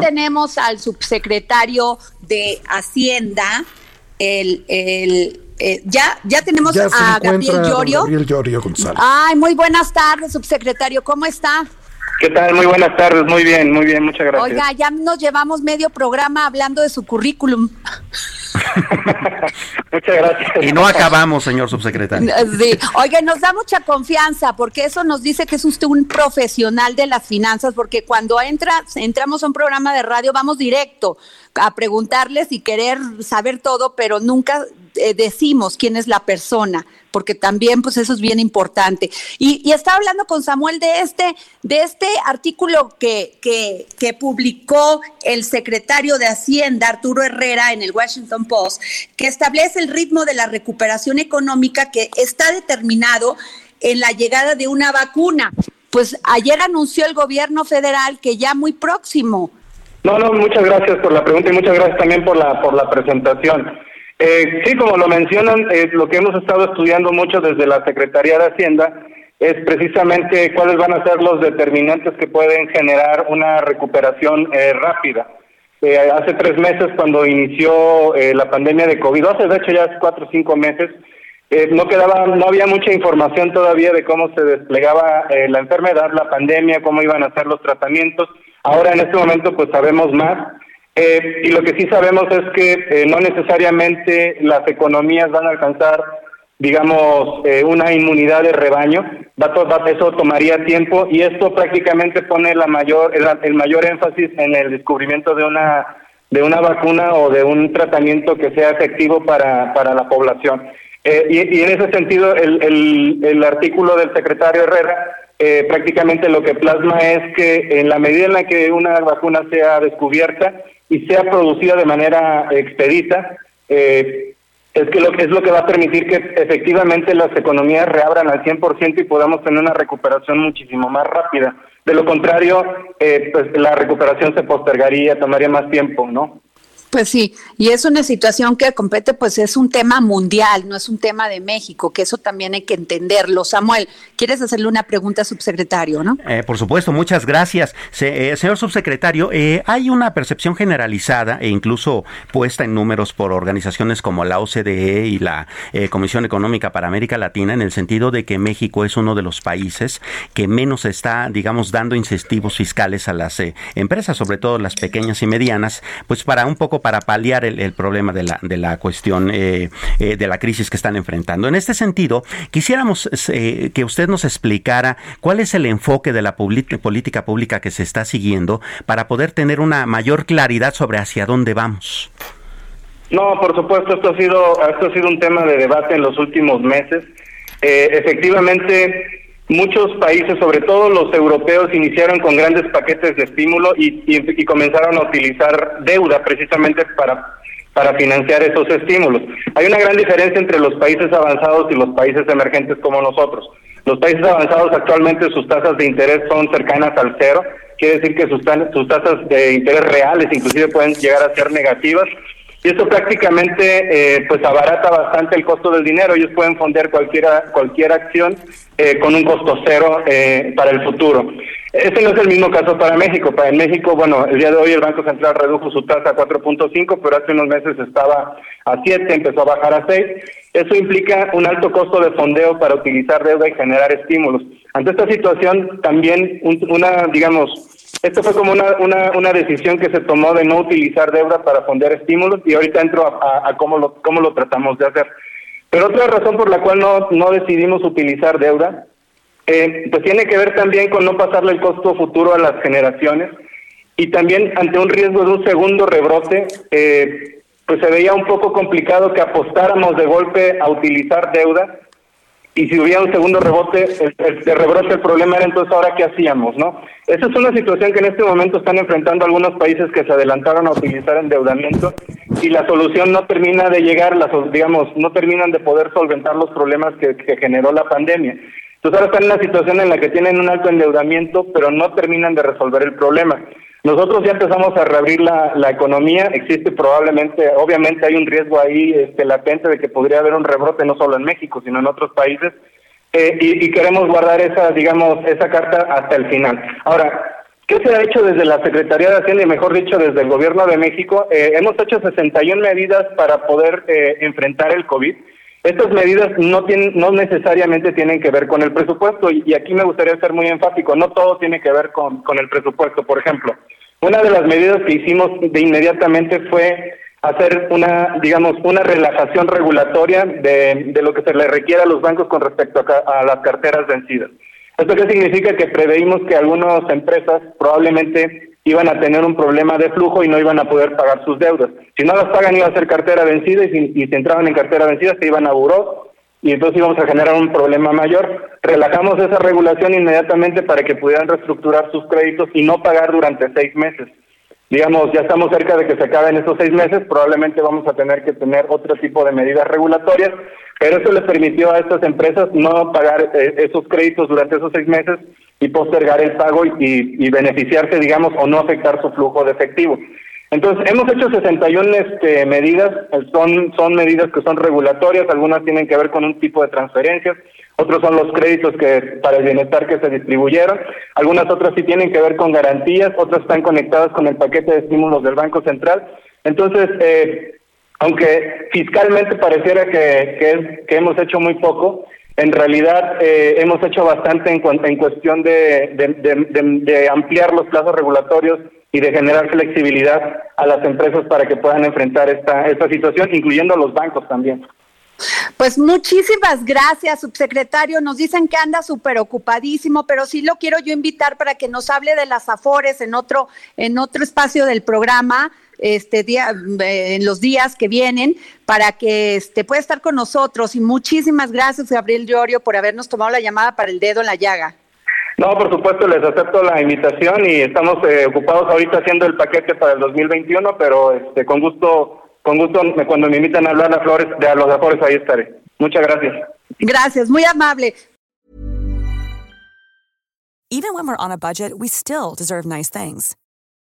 Tenemos al subsecretario de Hacienda el, el eh, ya ya tenemos Ya a Gabriel Llorio. Gabriel Llorio González. Ay, muy buenas tardes, subsecretario, ¿cómo está? ¿Qué tal? Muy buenas tardes, muy bien, muy bien, muchas gracias. Oiga, ya nos llevamos medio programa hablando de su currículum. Muchas gracias. Y no acabamos, señor subsecretario. Sí. Oiga, nos da mucha confianza porque eso nos dice que es usted un profesional de las finanzas, porque cuando entra, entramos a un programa de radio vamos directo a preguntarles y querer saber todo, pero nunca eh, decimos quién es la persona, porque también pues eso es bien importante. Y, y estaba hablando con Samuel de este, de este artículo que, que, que publicó el secretario de Hacienda, Arturo Herrera, en el Washington Post, que establece el ritmo de la recuperación económica que está determinado en la llegada de una vacuna. Pues ayer anunció el gobierno federal que ya muy próximo. No, no, muchas gracias por la pregunta y muchas gracias también por la por la presentación. Eh, sí, como lo mencionan, eh, lo que hemos estado estudiando mucho desde la Secretaría de Hacienda es precisamente cuáles van a ser los determinantes que pueden generar una recuperación eh, rápida. Eh, hace tres meses, cuando inició eh, la pandemia de COVID, hace de hecho ya cuatro o cinco meses, eh, no quedaba, no había mucha información todavía de cómo se desplegaba la enfermedad, la pandemia, cómo iban a ser los tratamientos. Ahora en este momento pues sabemos más eh, y lo que sí sabemos es que eh, no necesariamente las economías van a alcanzar, digamos, eh, una inmunidad de rebaño. Va to- va- eso tomaría tiempo y esto prácticamente pone la mayor, el, mayor énfasis en el descubrimiento de una de una vacuna o de un tratamiento que sea efectivo para, para la población. Eh, y, y en ese sentido, el, el, el artículo del secretario Herrera eh, prácticamente lo que plasma es que en la medida en la que una vacuna sea descubierta y sea producida de manera expedita, eh, es que lo es lo que va a permitir que efectivamente las economías reabran al 100% y podamos tener una recuperación muchísimo más rápida. De lo contrario, eh, pues la recuperación se postergaría, tomaría más tiempo, ¿no? Pues sí, y es una situación que compete, pues es un tema mundial, no es un tema de México, que eso también hay que entenderlo. Samuel, ¿quieres hacerle una pregunta, subsecretario, no? Eh, por supuesto, muchas gracias. Eh, señor subsecretario, eh, hay una percepción generalizada e incluso puesta en números por organizaciones como la OCDE y la eh, Comisión Económica para América Latina en el sentido de que México es uno de los países que menos está, digamos, dando incentivos fiscales a las eh, empresas, sobre todo las pequeñas y medianas, pues para un poco para paliar el, problema de la, de la cuestión eh, eh, de la crisis que están enfrentando. En este sentido, quisiéramos eh, que usted nos explicara cuál es el enfoque de la política pública que se está siguiendo para poder tener una mayor claridad sobre hacia dónde vamos. No, por supuesto, esto ha sido, esto ha sido un tema de debate en los últimos meses. Eh, efectivamente, muchos países, sobre todo los europeos, iniciaron con grandes paquetes de estímulo y, y- comenzaron a utilizar deuda precisamente para, para financiar esos estímulos. Hay una gran diferencia entre los países avanzados y los países emergentes como nosotros. Los países avanzados actualmente sus tasas de interés son cercanas al cero, quiere decir que sus, sus tasas de interés reales inclusive pueden llegar a ser negativas y esto prácticamente eh, pues abarata bastante el costo del dinero. Ellos pueden fondear cualquiera, cualquier acción eh, con un costo cero eh, para el futuro. Este no es el mismo caso para México. Para México, bueno, el día de hoy el Banco Central redujo su tasa a 4.5, pero hace unos meses estaba a 7, empezó a bajar a 6. Eso implica un alto costo de fondeo para utilizar deuda y generar estímulos. Ante esta situación, también un- una, digamos, esto fue como una, una, una decisión que se tomó de no utilizar deuda para fondear estímulos y ahorita entro a, a- a cómo, lo, cómo lo tratamos de hacer. Pero otra razón por la cual no, no decidimos utilizar deuda, eh, pues tiene que ver también con no pasarle el costo futuro a las generaciones y también ante un riesgo de un segundo rebrote, eh, pues se veía un poco complicado que apostáramos de golpe a utilizar deuda y si hubiera un segundo rebote, el, el problema era entonces ahora qué hacíamos, ¿no? Esa es una situación que en este momento están enfrentando algunos países que se adelantaron a utilizar endeudamiento y la solución no termina de llegar, las, digamos, no terminan de poder solventar los problemas que generó la pandemia. Entonces ahora están en una situación en la que tienen un alto endeudamiento, pero no terminan de resolver el problema. Nosotros ya empezamos a reabrir la, economía, existe probablemente, obviamente hay un riesgo ahí este, latente de que podría haber un rebrote no solo en México, sino en otros países, eh, y, queremos guardar esa, digamos, esa carta hasta el final. Ahora, ¿qué se ha hecho desde la Secretaría de Hacienda y mejor dicho desde el Gobierno de México? Eh, hemos hecho 61 medidas para poder eh, enfrentar el COVID. Estas medidas no tienen, no necesariamente tienen que ver con el presupuesto y, aquí me gustaría ser muy enfático. No todo tiene que ver con el presupuesto. Por ejemplo, una de las medidas que hicimos de inmediatamente fue hacer una, digamos, una relajación regulatoria de, lo que se le requiere a los bancos con respecto a, a las carteras vencidas. ¿Esto qué significa? Que preveímos que algunas empresas probablemente iban a tener un problema de flujo y no iban a poder pagar sus deudas. Si no las pagan iba a ser cartera vencida y si, y si entraban en cartera vencida se iban a buró y entonces íbamos a generar un problema mayor. Relajamos esa regulación inmediatamente para que pudieran reestructurar sus créditos y no pagar durante seis meses. Digamos, ya estamos cerca de que se acaben esos seis meses, probablemente vamos a tener que tener otro tipo de medidas regulatorias, pero eso les permitió a estas empresas no pagar eh, esos créditos durante esos seis meses y postergar el pago y, y beneficiarse, digamos, o no afectar su flujo de efectivo. Entonces, hemos hecho 61 este, medidas, son, son medidas que son regulatorias, algunas tienen que ver con un tipo de transferencias, otros son los créditos que para el bienestar que se distribuyeron, algunas otras sí tienen que ver con garantías, otras están conectadas con el paquete de estímulos del Banco Central. Entonces, eh, aunque fiscalmente pareciera que, que, que hemos hecho muy poco, en realidad eh, hemos hecho bastante en, en cuestión de, ampliar los plazos regulatorios y de generar flexibilidad a las empresas para que puedan enfrentar esta, esta situación, incluyendo a los bancos también. Pues muchísimas gracias, subsecretario. Nos dicen que anda súper ocupadísimo, pero sí lo quiero yo invitar para que nos hable de las afores en otro, en otro espacio del programa, este día, eh, en los días que vienen, para que este, pueda estar con nosotros. Y muchísimas gracias, Gabriel Llorio, por habernos tomado la llamada para el dedo en la llaga. No, por supuesto, les acepto la invitación y estamos eh, ocupados ahorita haciendo el paquete para el 2021, pero este, con gusto, con gusto, cuando me invitan a hablar a Flores, de a los Afores, ahí estaré. Muchas gracias. Gracias, muy amable. Even when we're on a budget, we still deserve nice things.